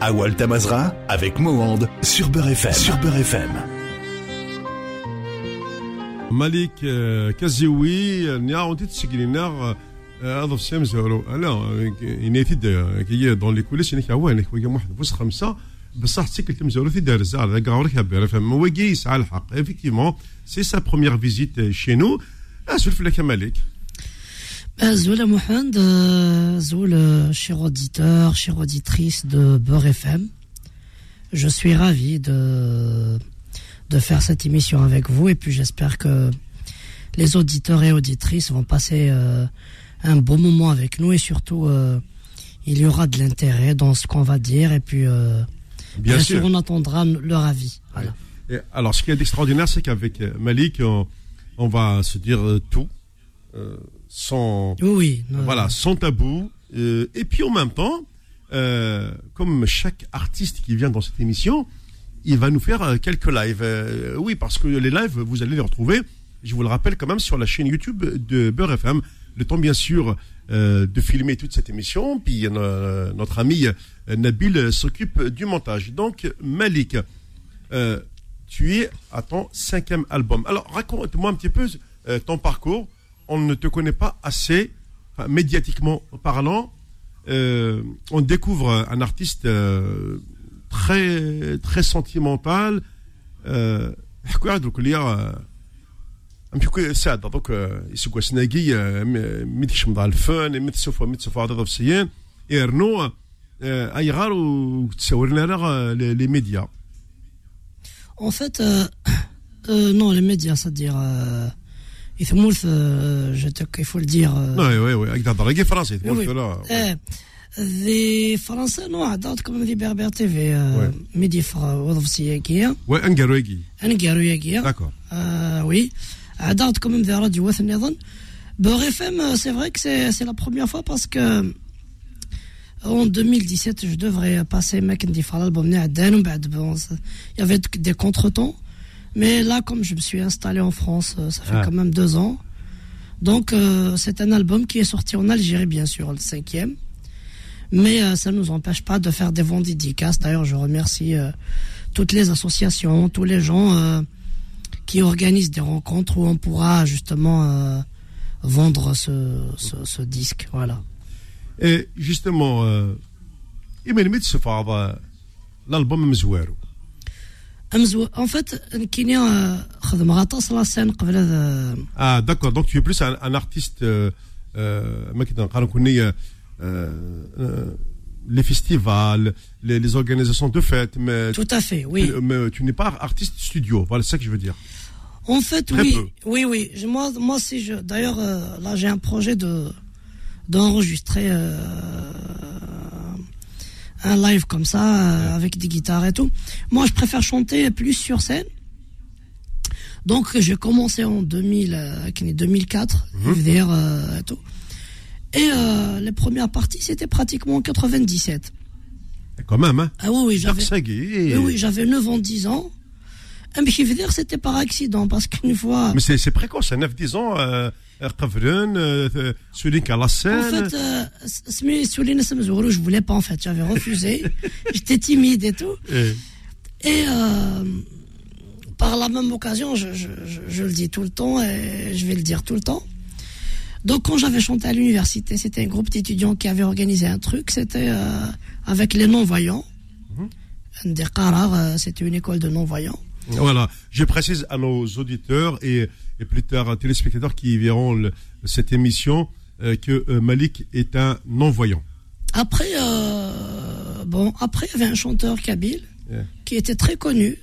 Awal Tamazra avec Mohand sur Beurre FM. Sur Beurre FM. مالك آه، كزيوي آه، نيا اونتي تسجلينا آه، اضف سيام زورو انا ينيتي كي دون لي كوليس انك عوانك ويا واحد بوس خمسه بصح تسكل تمزورو في دار الزار ذاك عورك هبير فهم ويجي يسعى الحق افيكتيفمون سي سا بروميير فيزيت شي نو اسولف لك مالك Zoula Mohand, euh, Zoul, euh, cher auditeur, chère auditrice de Beurre FM. Je suis ravi de, de faire cette émission avec vous et puis j'espère que les auditeurs et auditrices vont passer euh, un bon moment avec nous et surtout euh, il y aura de l'intérêt dans ce qu'on va dire et puis euh, Bien sûr. on attendra leur avis. Voilà. Et alors, ce qui est extraordinaire, c'est qu'avec Malik, on, on va se dire tout, sans, Oui, non, voilà, sans tabou. Euh, et puis en même temps, euh, comme chaque artiste qui vient dans cette émission, il va nous faire euh, quelques lives. Euh, oui, parce que les lives, vous allez les retrouver, je vous le rappelle quand même, sur la chaîne YouTube de Beurre FM. Le temps, bien sûr, de filmer toute cette émission. Puis notre ami Nabil s'occupe du montage. Donc, Malik, tu es à ton cinquième album. Alors, raconte-moi un petit peu ton parcours on ne te connaît pas assez, enfin, médiatiquement parlant. Euh, on découvre un artiste euh, très, très sentimental. Euh, donc, il y a euh, un petit peu ça. Donc, euh, il se gosse nagui, euh, médichement dans le fun, et médicement, médicement, médicement, et Renaud, aïrar ou les médias. En fait, non, les médias, c'est-à-dire Euh, Ithmoulth, euh, je te- il faut le dire. euh, وي وي وي هكذا تهضر كي فرنسي تقول oui. لا Eh, les Français, non, عدات comme des Berber TV, euh, Ouais. Midi Fra, وظف سياقية, وي انقرويكي أنا قارو ياقية, داكور euh, oui, عدات comme des radios وثني أظن. Beurre FM, euh, c'est vrai que c'est c'est la première fois parce que en 2017, je devrais passer Mackendy Fra, l'album Néaden, ou بعد, bon, ça- il y avait des contretemps. Mais là, comme je me suis installé en France, euh, ça fait ah. quand même deux ans. Donc, euh, c'est un album qui est sorti en Algérie, bien sûr, le cinquième. Mais euh, ça ne nous empêche pas de faire des ventes dédicaces. D'ailleurs, je remercie toutes les associations, tous les gens qui organisent des rencontres où on pourra justement vendre ce, disque. Voilà. Et justement, Emile Mitsufaba, l'album Mzouero. En fait, Ah, d'accord. Donc, tu es plus un, un artiste. Euh, euh, euh, euh les festivals, les, organisations de fêtes. Mais Tout à fait, oui. Tu, mais tu n'es pas artiste studio. Voilà, c'est ça que je veux dire. En fait, oui, oui, oui. Moi, moi, si je. D'ailleurs, euh, là, j'ai un projet de d'enregistrer un live comme ça euh, avec des guitares et tout. Moi, je préfère chanter plus sur scène. Donc, j'ai commencé en 2000, euh, qui est 2004, je veux dire, et tout. Et euh, les premières parties, c'était pratiquement en 97. Quand même, hein. Ah oui, oui, j'avais. Darksagi. Oui, oui, j'avais 9 ans, 10 ans. Mais je veux dire, c'était par accident, parce qu'une fois. Mais c'est c'est précoce, à 9-10 ans, euh, Qui a la En scène. fait, euh, Smi Soulina Samzourou, je voulais pas en fait, j'avais refusé. J'étais timide et tout. Et- euh, par la même occasion, je, je, je, je le dis tout le temps et je vais le dire tout le temps. Donc quand j'avais chanté à l'université, c'était un groupe d'étudiants qui avait organisé un truc, c'était euh, avec les non-voyants. Qarar, euh, c'était une école de non-voyants. Voilà, je précise à nos auditeurs et, et plus tard téléspectateurs qui verront cette émission euh, que euh, Malik est un non-voyant. Après, euh, bon, après, il y avait un chanteur kabyle qui était très connu.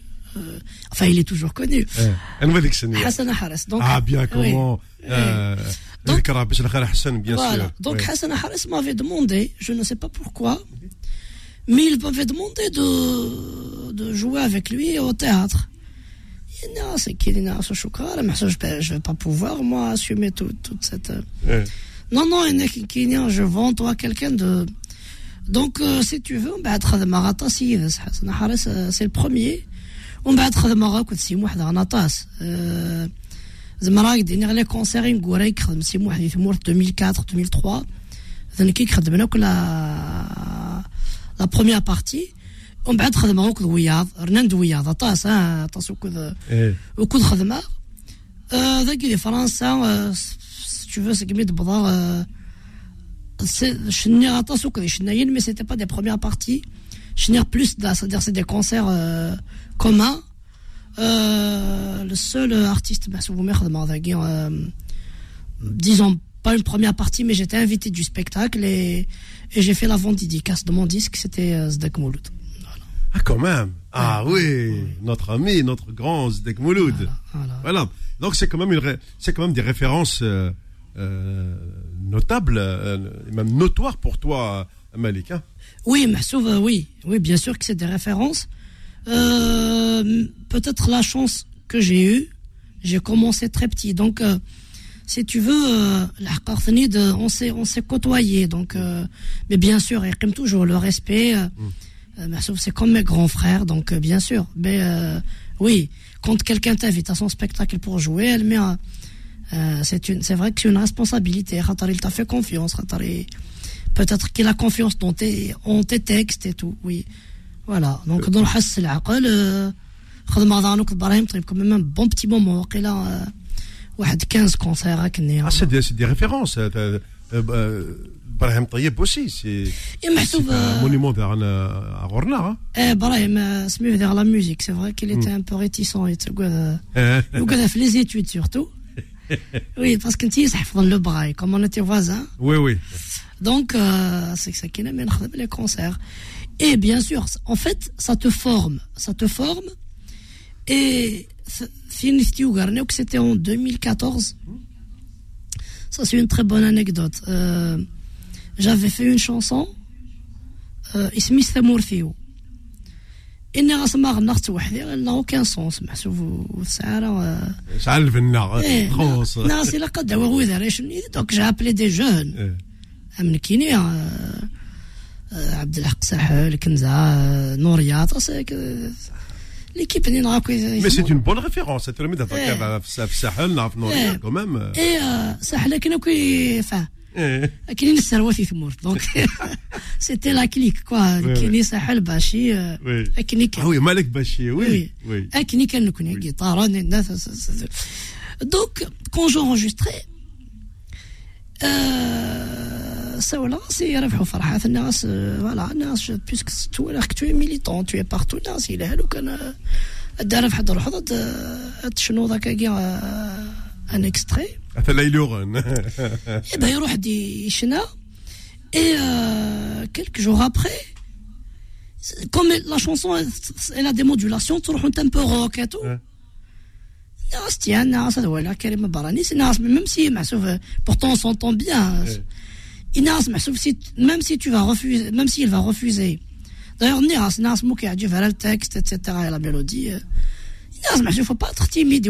enfin, il est toujours connu. Yeah. Hassan Haras. Donc, ah, bien, comment oui, oui. Donc, Hassan, bien sûr. Donc. Hassan Haras m'avait demandé, je ne sais pas pourquoi, mais il m'avait demandé de jouer avec lui au théâtre. Il dit, non, c'est qu'il est ce choukra, mais ça, je ne vais pas pouvoir, moi, assumer tout- toute cette. euh, Ouais. Non, non, il y en a qui- qui dit, je vends toi quelqu'un de. Donc, euh, si tu veux, بعد خدمة غطاسي حسن حارس euh, c'est le premier ومن بعد خدمة غا كنت سي واحد غنطاس euh, زعما راك ديني غير لي كونسير نقوريك خدم سي واحد في مور 2004 2003 ذن كيك خدمنا كل لا بروميير بارتي ومن بعد خدمه وكذ وياض رنان وياض طاس طاس وكذ وكذ خدمه ذاك دي فرنسا تشوف سكميت بضا شني غطاس وكذ شناين مي سيتي با دي بروميير بارتي شني بلوس c'est-à-dire c'est des concerts euh, communs euh, le seul artiste محسوب ما يخدم هذاك disons pas une première partie mais j'étais invité du spectacle et, et j'ai fait la vente dédicace de mon disque c'était euh, Zdek Mouloud ah, quand même. Ah oui, notre ami, notre grand Zdek Mouloud. Voilà, Donc c'est quand même une, c'est quand même des références euh, euh, notables, euh, même notoires pour toi, Malik. Hein oui, oui, oui, bien sûr que c'est des références. peut-être la chance que j'ai eue, j'ai commencé très petit, donc si tu veux, la on s'est, on s'est côtoyé, donc, mais bien sûr, et comme toujours le respect. Mm. Euh, c'est comme mes grands frères, donc euh, bien sûr. Mais euh, oui, quand quelqu'un t'invite à son spectacle pour jouer, elle met c'est une, c'est vrai que c'est une responsabilité. Il t'a fait confiance. Peut-être qu'il a confiance dans tes, en tes textes et tout. Oui, voilà. Donc dans le حس العقل خذ مضانك ابراهيم طيب quand même un bon petit moment وقيلا واحد 15 concerts Ah c'est des, c'est des références. Brahim Tayyib aussi, c'est un monument à Gorna. C'est mieux vers la musique. C'est vrai qu'il était un peu réticent. Il a fait les études surtout. Oui, parce que tu sais, le braille, comme on était voisins. Oui, oui. Donc, c'est ça qui amène les concerts. Et bien sûr, en fait, ça te forme. Ça te forme. Et c'était en 2014. Ça, c'est une très bonne anecdote. Euh, j'avais fait une chanson اسمي ثمورثيو اني غاسمع غنغت وحدي elle n'a aucun sens محسوب وسعارة شعل الفنة خوص ناس إلا قد هو غوذا دونك جا ابلي دي جون من كيني عبد الحق ساحل كنزة نوريات l'équipe اللي نعرفو Mais c'est une bonne référence, cette remise d'attaquer في ساحل نعرف نوريات quand même. Et ساحل كنا كي فاه كاينين الثروات ثمور دونك سيتي لا كليك كوا كاينين ساحل باشي اكني كان وي مالك باشي وي وي اكني كان نكون جيتار دونك كون جونجستري سولا سي ربحوا فرحة الناس فوالا الناس بيسك تو راك تو ميليتون تو بارتو الناس إلى هادو كان دار في حد روح شنو ذاك ان اكستري Il y. Et euh, quelques jours après, comme la chanson, elle a des modulations, tu un peu rock et tout. Tiens, même si, pourtant on s'entend bien. Même si tu vas refuser, même s'il va refuser. D'ailleurs, Nias, Nias, qui a texte, etc., et la mélodie. Nias, il faut pas être timide.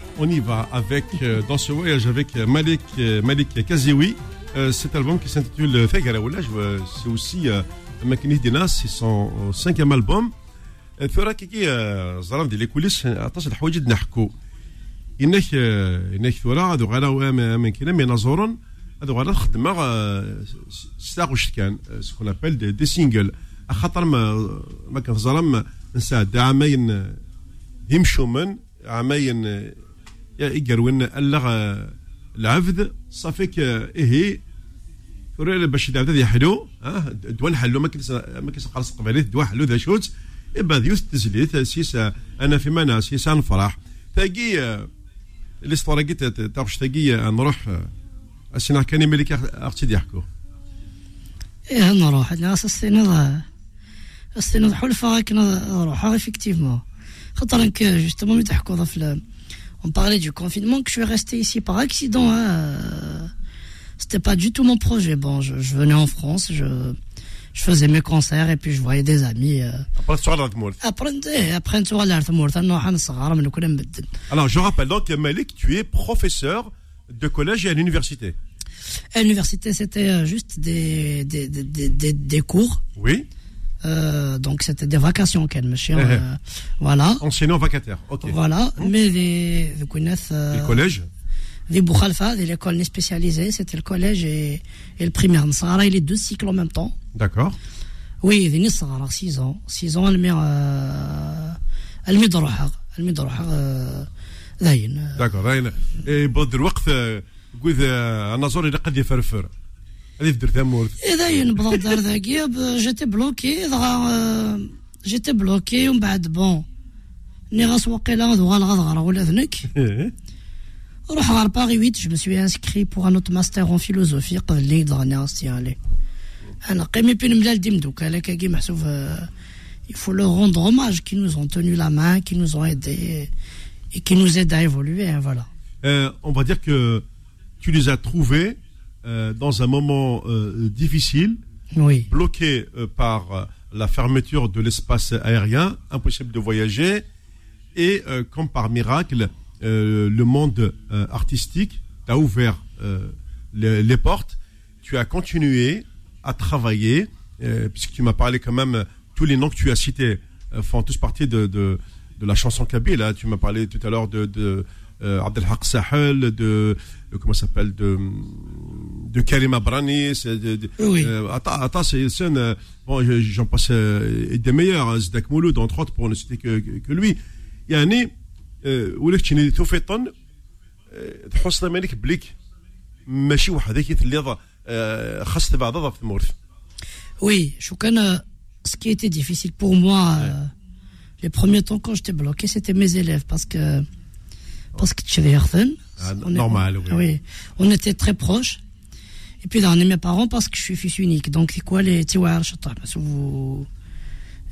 on y va avec, euh, dans ce voyage avec Malik, euh, Malik Kazewi. Euh, cet album qui s'intitule Fegaraoula, c'est aussi Makini Dina, c'est son cinquième album. ثورة كي زرام ديال الكوليس عطاش الحوايج نحكو انك انك ثورة هذو غالا من كنا من نزورن هذو غالا خدمة ستاغ وش كان سكون ابل دي, دي سينجل خاطر ما ما كان زرام نساعد عامين يمشوا من عامين يقروين اللغة العبد صافيك إيه فريل باش العبد يحلو ها دوا حلو ما كنت ما كنت قرص قباليت دوا حلو ذا شوت. إبا ديوث تزليت سيسا أنا في مناس سيسا نفرح تاقي الإسطورة قلت تاغش تاقي نروح السنة كان ملك أختي يحكو. إيه نروح. الناس السنة السنة حلفة كنا نروح. افكتيفمون خاطر جوستومون تحكوا في on parlait du confinement, que je suis resté ici par accident. Hein. C'était pas du tout mon projet. Bon, je, venais en France, je, faisais mes concerts et puis je voyais des amis. Euh. Alors, je rappelle donc, Malik, tu es professeur de collège et à l'université. À l'université, c'était euh, juste des, des, des, des cours. Oui. Euh, donc c'était des vacations qu'elle me chien eh eh. euh, voilà enseignant vacataire ok voilà mmh. mais les vous connaissez euh, les collèges les Boukhalfa, l'école spécialisée, c'était le collège et, et le primaire. Nsara, il est deux cycles en même temps. D'accord. Oui, il est 6 ans. 6 ans, elle met, euh, elle met D'accord. Et bon, de l'ouest, euh, vous avez un azor, il a qu'à اذا نبض دار ذاكي ب- جيتي بلوكي دغا آه، جيتي بلوكي ومن بعد بون ني غاس وقيلا دوغا الغضغرة ولا ذنك روح غار باغي 8 je me suis inscrit pour un autre master en philosophie قبل اللي دغني غاستي عليه انا قيمي بين ملال ديم دوكا لا كاكي محسوب آه، il faut leur rendre hommage qui nous ont tenu la main qui nous ont aidés et qui nous aident à évoluer hein, voilà Euh, on va dire que tu les as trouvés euh, dans un moment euh, difficile, oui bloqués euh, par la fermeture de l'espace aérien, impossible de voyager, et comme par miracle, le monde artistique t'a ouvert les, les portes. Tu as continué à travailler, puisque tu m'as parlé quand même, tous les noms que tu as cités font tous partie de, de, de la chanson kabyle. hein. Tu m'as parlé tout à l'heure de, de euh, Abdelhaq Sahel, de, de- comment ça s'appelle, de, de Karim Abrani, c'est de, de- Oui. euh, Atta, Atta, c'est c'est un, euh, bon, je- j'en passe euh, des meilleurs, hein, Zdak Mouloud, entre autres, pour ne citer que, que, que lui. يعني آه، ولك تشني توفيطن آه، تحس مالك بليك ماشي وحدك اللي خاص بعضها في المورث Oui, Choukan, euh, ce qui était difficile pour moi euh, les premiers temps quand j'étais bloqué, c'était mes élèves parce que parce que tu Ah, normal, oui. oui. On était très proches. Et puis là, on est mes parents parce que je suis fils unique. Donc c'est quoi les tiwar parce que vous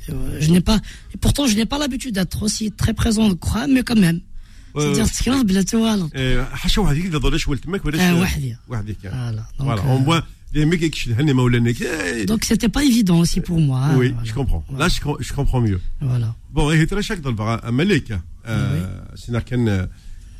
euh, je n'ai pas et pourtant je n'ai pas l'habitude d'être aussi très présent de quoi mais quand même. C'est-à-dire Ouais. تكرار بلا توالط. آه، حاشا وحدك اذا ضلش ولد تماك ولاش آه، وحدي. وحدك Voilà. Donc, فوالا euh, اون بوان les mecs qui كيشد هني مولانك آه، donc c'était pas évident aussi pour moi. hein, oui voilà. je comprends Voilà. là je com- je comprends mieux Voilà. بون هي ترى شاك ضل ملك سينا كان آه،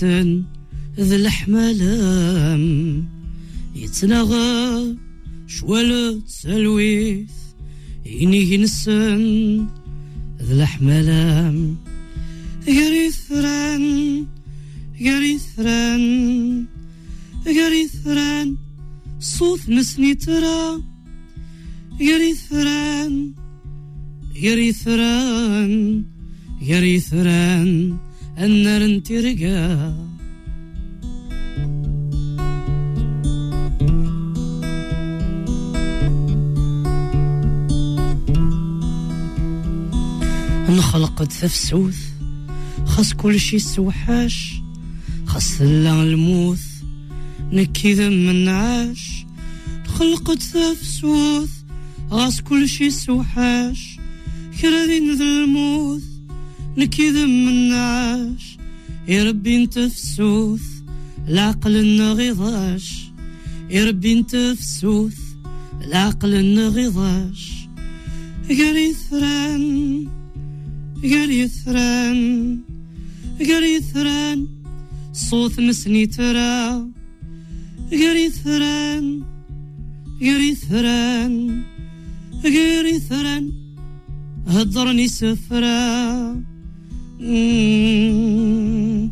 حسن ذي الحملام. يتنغى شوال تسلويث إني ينسن ذي الحملام. يري ثران يري ثران صوت نسني ترى. يري ثران يري ثران. النار انترقا نخلق تفسوث خاص كل شي سوحاش خاص لا الموث نكي ذم النعاش خلقت تفسوث غاس كل شي سوحاش كرادين ذا الموث نكذب مناش يا ربي انت فسوث العقل النغيضاش يا ربي انت فسوث العقل النغيضاش قري ثران قري ثران قري ثران صوت مسني ترى. قري ثران قري ثران قري ثران هضرني سفران Mm-hmm.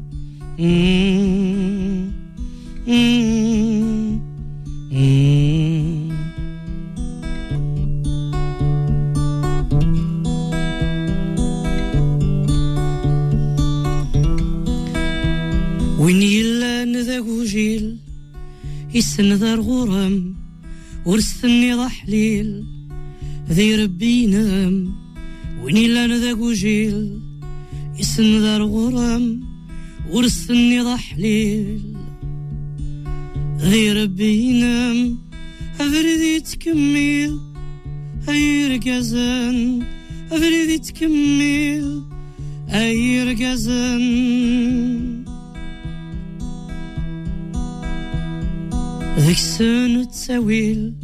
تاويل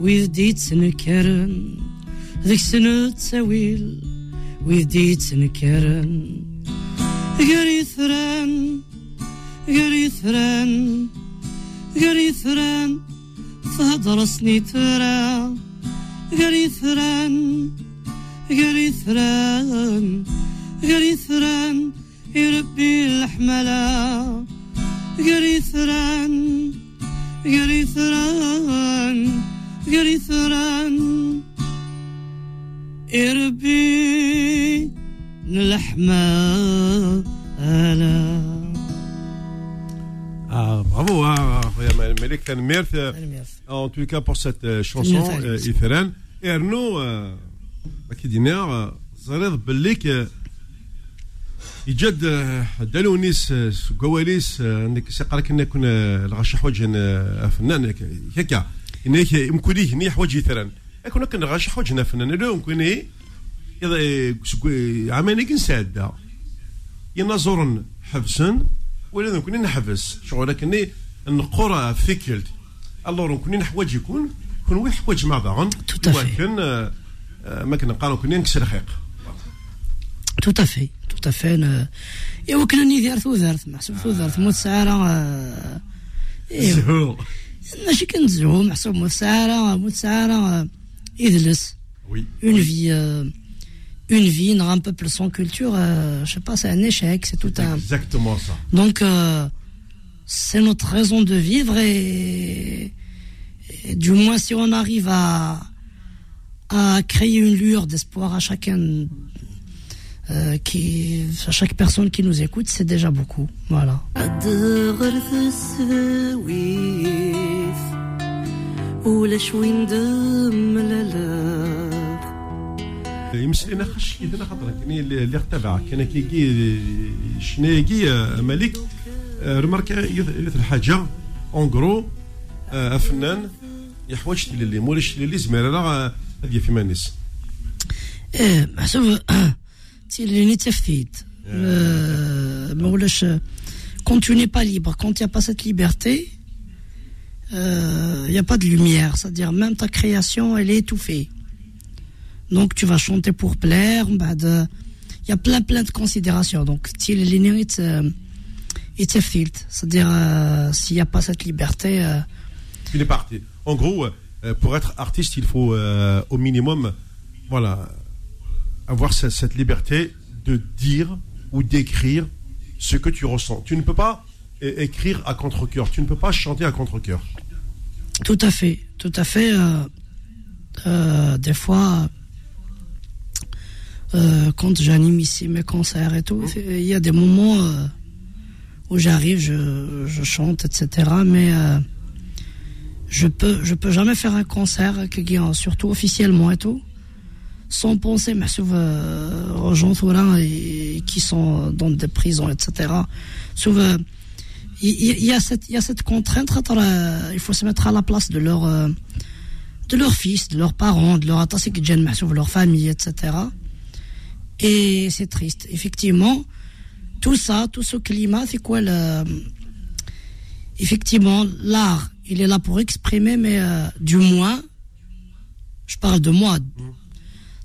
ويديت نكرن ذيك سنو تاويل ويديت نكرن غريثران غريثران غريثران ثران سني ترى غريثران غريثران غريثران يربي الحملة غريثران Grithuran, Grithuran, Irbi, er Nlahma, Ala. Ah, bravo, hein, Melek Tanmerf, euh, en tout cas pour cette euh, chanson, Ithuran. Euh, Et Arnaud, Makidiner, Zareb Belik, يجد دالونيس كواليس إنك سيقرا كنا كنا الغش حوايج فنان هكا انك يمكن ليه ني حوايج يثرن كنا كنا غش حوايج فنان لو يمكن عماني كنسادا ينظرن حبسن ولا يمكن نحبس. شغل كني نقرأ فيكلت الله يمكن حوايج يكون كون وي حوايج مع بعض ولكن ما كنا نقالوا كنا نكسر خيق Tout à fait, tout à fait. إيوا كنا ندير ثوثرت محسوب ثوثرت موت سعارة زهور ماشي كنتزهو محسوب موت سعارة موت سعارة يدلس Oui. une vie euh, une vie un un peuple sans culture euh, je sais pas c'est un échec c'est tout un Exactement ça. donc euh, c'est notre raison de vivre et, et du moins si on arrive à à créer une lueur d'espoir à chacun euh, qui à chaque personne qui nous écoute c'est déjà beaucoup voilà ولا شوي ندم لا لا يمسك انا خش اذا خاطر كني اللي اختبع كان كيجي شنايجي ملك رمارك يث الحاجه اون غرو فنان يحوج اللي مولاش اللي زمير راه هذه في مانيس ايه محسوب تيليني تفيد ما ولاش quand tu n'es pas libre, quand il n'y a pas cette liberté, il euh, n'y a pas de lumière. C'est-à-dire, même ta création, elle est étouffée. Donc, tu vas chanter pour plaire. Il y a plein, plein de considérations. Donc, il est filtre. C'est-à-dire, euh, s'il n'y a pas cette liberté. Euh... Il est parti. En gros, euh, pour être artiste, il faut au minimum, voilà, avoir cette, cette liberté de dire ou d'écrire ce que tu ressens. Tu ne peux pas écrire à contre-cœur, tu ne peux pas chanter à contre-cœur. Tout à fait, tout à fait. euh, euh, des fois, euh, quand j'anime ici mes concerts et tout, il y a des moments où j'arrive, je, je chante, etc. Mais je peux, je peux jamais faire un concert, surtout officiellement et tout, sans penser mais euh, aux gens et- qui sont dans des prisons, etc. Souvent, il y, a cette, y a cette contrainte, euh, il faut se mettre à la place de leur, euh, de leurs fils, de leurs parents, de leur attaché de leur famille, etc. Et c'est triste. Effectivement, tout ça, tout ce climat, c'est quoi le. Effectivement, l'art, il est là pour exprimer, mais euh, du moins, je parle de moi,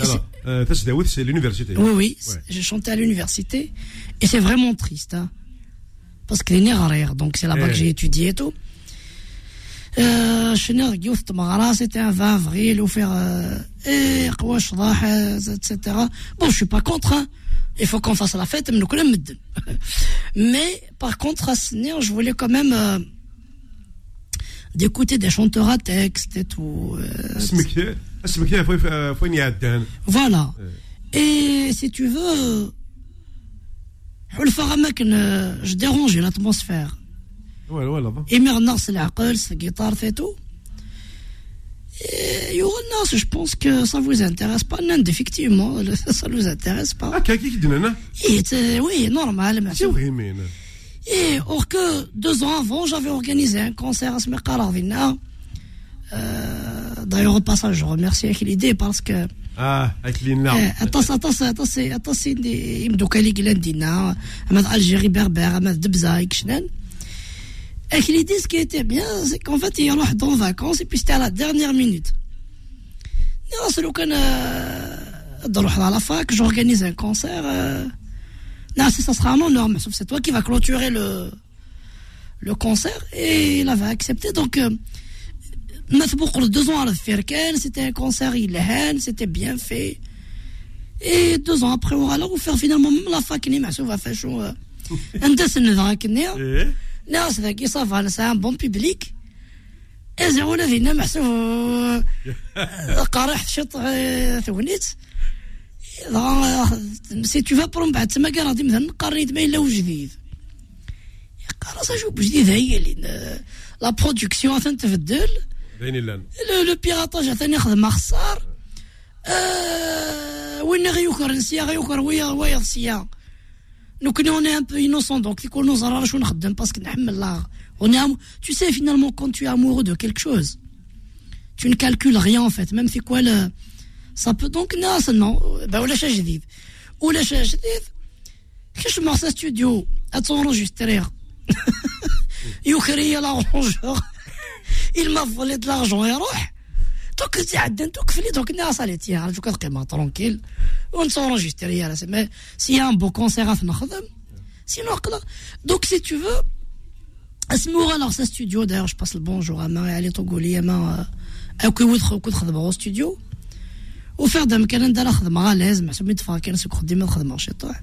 السداويث ايه لا لا تسداويت سي لونيفرسيتي Oui, oui, Ouais. j'ai chanté à l'université et c'est vraiment triste. hein. parce que les nerfs donc c'est là-bas Eh. que j'ai étudié et tout. Euh, chez Ner Youth Tamara, c'était un 20 avril, ou faire, euh, eh, قواش ضاح, euh, etc. Bon, je suis pas contre, hein. Il faut qu'on fasse la fête, mais nous connaissons Medden. Mais, par contre, à ce Ner, je voulais quand même, euh, d'écouter des chanteurs à texte et tout. euh, voilà. Et si tu veux, je dérange l'atmosphère. Et maintenant, c'est l'aqal, c'est guitare, c'est tout. Et je pense que ça vous intéresse pas. Non, effectivement, ça nous intéresse pas. Ah, qui Oui, normal. C'est vrai, mais. Et or que deux ans avant, j'avais organisé un concert à Smekaravinna. Euh, D'ailleurs, au passage, je remercie l'idée parce que اه هاك اللي نلعب اتص اتص اتص اتص يمدو كالي قلاندينا اماد الجيري بربر اماد دبزا كشنان Et qu'il dit ce qui était bien, c'est qu'en fait, il يروح en vacances et puis c'était à la dernière minute. Non, c'est le كان نروح à la fac, j'organise un concert. euh, Non, c'est- ça sera un honneur, mais sauf c'est toi qui vas clôturer le, le concert. Et il avait accepté, donc... euh, مثبوق deux ans à la Firken, c'était un concert illégal, c'était bien fait. Et deux ans après, on va alors faire finalement même la fac, ni ma va faire chaud. Un des نذاك النيا ايه ناس ذاك صافا c'est un bon public. Et زعما ولا فينا محسوب قارح شط ثونيت سي تو فا من بعد تما كان غادي مثلا قريت ما الا وجديد قرا شوف جديد هي اللي لا برودكسيون تنتبدل ذيني لان لو لو بيراطاج ثاني يخدم خسار آه وين غيوكر نسيا غيوكر ويا ويا نسيا نو كنا اون ان بو انوسون دونك يكون نزرار شو نخدم باسكو نحمل لا on est am- tu sais finalement quand tu es amoureux de quelque chose tu ne calcules rien en fait même c'est quoi le ça peut donc non ça, non bah ولا شي جديد ولا شي جديد كيش مارسا ستوديو اتونجسترير يوكري لارونجور il m'a volé de l'argent يروح دوك تعدن دوك فلي دوك الناس اللي تيها دوك القيمة ترونكيل ونسونجستري يا راسي مي سي ان بو كونسير نخدم سينو قلا دوك سي تو فو اسمو alors ça studio d'ailleurs je passe le bonjour à Marie Ali Togoli ما او كي ودخل كنت خدمة au studio وفي دم كان ندير خدمة غاليز محسوب يدفع كان سوق خدمة خدمة شي طاح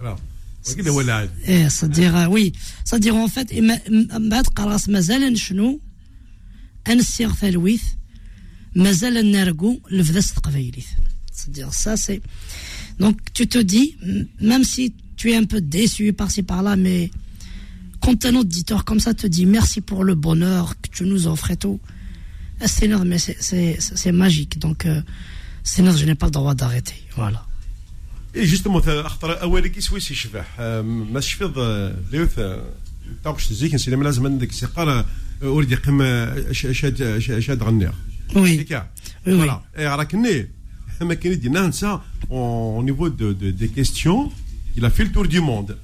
راه وكذا هو العاد ايه صديق وي صديق اون فات من بعد قراص مازال نشنو انسيغ ثالويث مازال نرقو لفداس تقبايليث صديق سا سي دونك tu te dis m- même si tu es un peu déçu par-ci par-là mais quand un auditeur comme ça te dit merci pour le bonheur que tu nous offres et tout ah, c'est énorme mais c'est- c'est c'est magique donc euh, c'est énorme je n'ai pas le droit d'arrêter voilà اي جست جوستومون اولي كي سويس يشبح ما تشفض ليوث طابش زيك ما لازم عندك سيقار ولد يقيم شاد شاد غنيا وي فوالا راك ني ما كاين يدي نسى أو نيفو دو de, des questions, il a fait le tour du monde.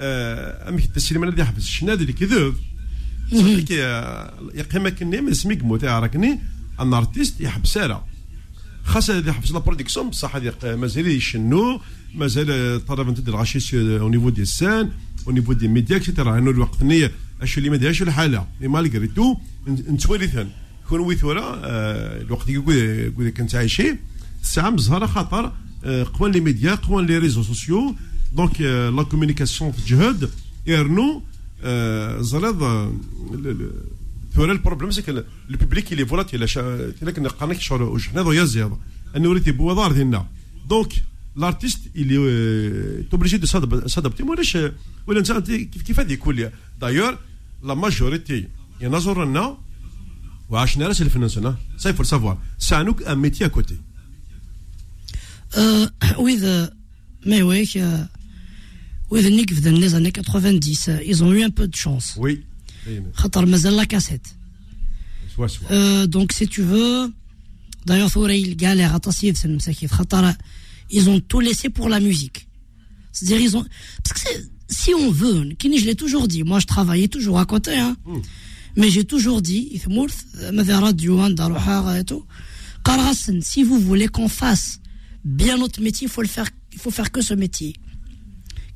أمك السينما اللي حبس الشناد اللي كذب صديقي يقيمك ني ما سميك موتي ني ان ارتيست يحبس راه خاصة هذه حبس لا برودكسيون بصح هذه مازال يشنو مازال طلب انت الغاشيس أو نيفو دي سان أو نيفو دي ميديا اكسيتيرا انه الوقت نية اش اللي ما دايرش الحالة مي مالغري تو نتوالثن كون ويثورا الوقت يقول كنت عايشين الساعة مزهرة خاطر قوان لي ميديا قوان لي ريزو سوسيو. دونك لا كومونيكاسيون تجهد يرنو زريض Le problème, c'est que le public, il est volatile. Donc, l'artiste, il est euh, obligé de s'adapter. D'ailleurs, la majorité, il y en a c'est le financement. Ça, il faut le savoir. C'est un métier à côté. Euh, oui, euh, mais oui, oui, les années 90, ils ont eu un peu de chance. Oui. خاطر مازال لا كاسيت سوا سوا Euh, donc si tu veux d'ailleurs ثورة il galère à تصيد في المساكين خاطر ils ont tout laissé pour la musique c'est-à-dire ils ont parce que c'est- si on veut كيني je l'ai toujours dit moi je travaillais toujours à côté hein mais j'ai toujours dit ثمورث ماذا راديو عندها روحها et tout قال غسن si vous voulez qu'on fasse bien notre métier il faut le faire il faut faire que ce métier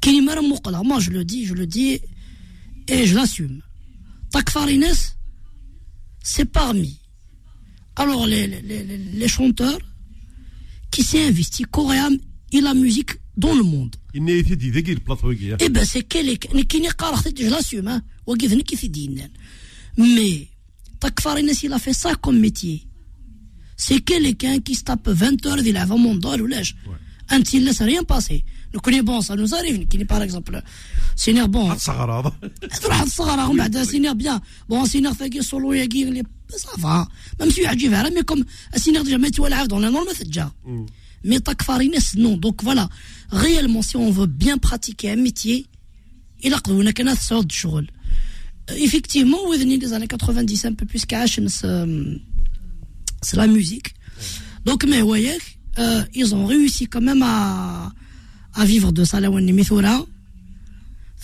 كيني مرة مقلة moi je le dis je le dis et je l'assume Takfarines, c'est parmi alors les, les, les chanteurs qui s'est investi coréen et la musique dans le monde. Il n'est été dit qu'il plateau hein. Eh ben c'est quel est qui n'est pas je l'assume hein. hein. Mais Takfarines il a fait ça comme métier. C'est quelqu'un qui se tape 20 heures de l'avant-mondial ou l'âge. Antil ne s'est rien passé. Nous connaissons ça nous arrive, par exemple, Seigneur bon. Seigneur bien. Bon, Seigneur fait que solo et ça va. Même si Adjib mais comme Seigneur déjà, mais tu vois dans la norme, c'est déjà. Mm. Mais Takfarines, non. Donc voilà, réellement, si on veut bien pratiquer un métier, il a qu'on a qu'un sort de chourl. Euh, effectivement, au des années 90, un peu plus qu'à euh, c'est la musique. Donc, mais voyez, euh, ils ont réussi quand même à à vivre de ça là où on est Mithura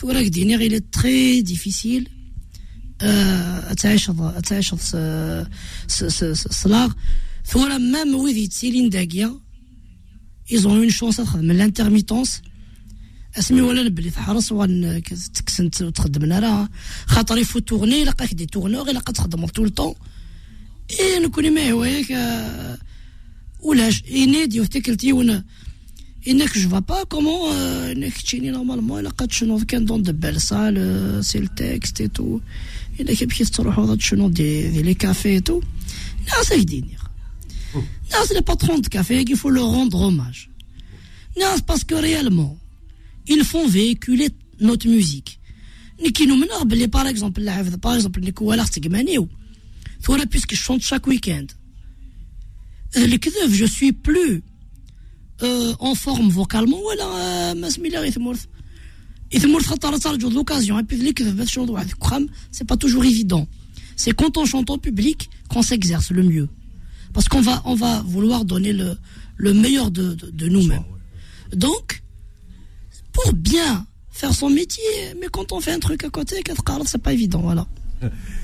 ثورة دينير il est très difficile آه، تعيش تعيش الصلاغ ثورة مام ويذ يتسيلين داكيا ils ont eu une chance تخدم من الانترميتونس اسمي ولا نبلي تحرص وان تكسن تخدم لنا خاطر يفو تورني لقاك دي تورنور لقا تخدم طول طون اي نكوني ما هواياك آه، ولاش ينادي وفتكرتي وانا انك جو فا با كومون انك تشيني نورمالمون الا قد شنو كان دون دو بيل سال سي التكست اي تو انك بكيت تروحوا شنو دي دي لي كافي اي تو ناس هكديني ناس لي باترون دو كافي il faut leur rendre hommage ناس باسكو ريالمون ils font véhiculer notre musique نكينو من بلي باغ اكزومبل اللاعب باغ اكزومبل نيكو ولا تقمانيو ثورة بيسك شونت شاك ويكاند الكذب جو سوي بلو en forme vocalement ولا ما سميلا غير ثمورث ثمورث خاطر ترجو لوكازيون اي بي اللي كذب باش تشوض واحد كخام سي با توجور ايفيدون سي كونت اون شونت en public qu'on s'exerce le mieux parce qu'on va on va vouloir donner le le meilleur de de, de nous-mêmes donc pour bien faire son métier mais quand on fait un truc à côté كتقارض c'est pas évident voilà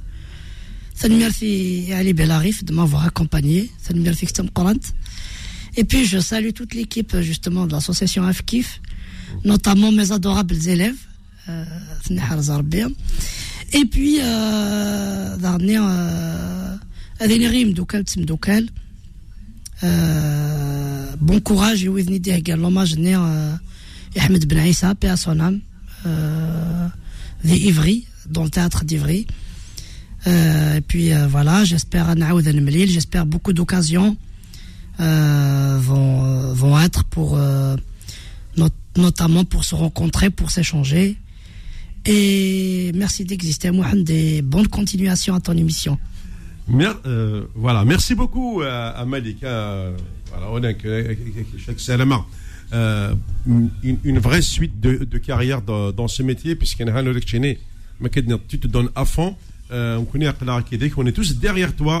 Thanmirth et Ali Belarif de m'avoir accompagné. Thanmirth Xtam Qorant. Et puis, je salue toute l'équipe, justement, de l'association AFKIF, notamment mes adorables élèves, euh, Fnihar Zarbia. Et puis, euh, dernier, euh, Tsimdoukal. Euh, bon courage et dire également l'hommage euh, Ahmed Ben Aïssa, paix à son âme, euh, et puis euh, voilà, j'espère j'espère beaucoup d'occasions euh, vont, vont être pour, notamment pour se rencontrer, pour s'échanger. Et merci d'exister, Mohamed, et bonne continuation à ton émission. Voilà, merci beaucoup à Malik. Voilà, on a euh, une, une, vraie suite de, carrière dans, ce métier, puisqu'il y a tu te donnes à fond. On connaît qu'on est tous derrière toi.